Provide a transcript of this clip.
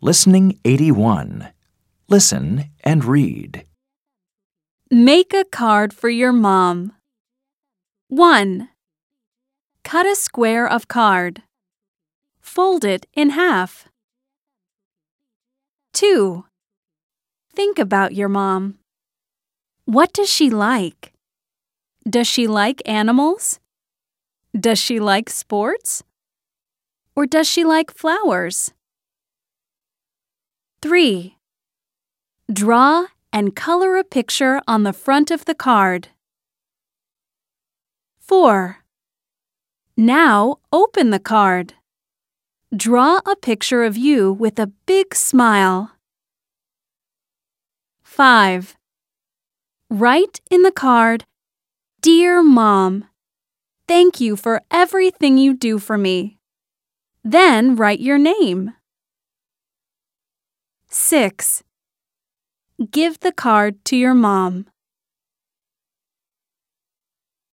Listening 81. Listen and read. Make a card for your mom. 1. Cut a square of card. Fold it in half. 2. Think about your mom. What does she like? Does she like animals? Does she like sports? Or does she like flowers? 3. Draw and color a picture on the front of the card. 4. Now open the card. Draw a picture of you with a big smile. 5. Write in the card, Dear Mom, thank you for everything you do for me. Then write your name. 6. Give the card to your mom.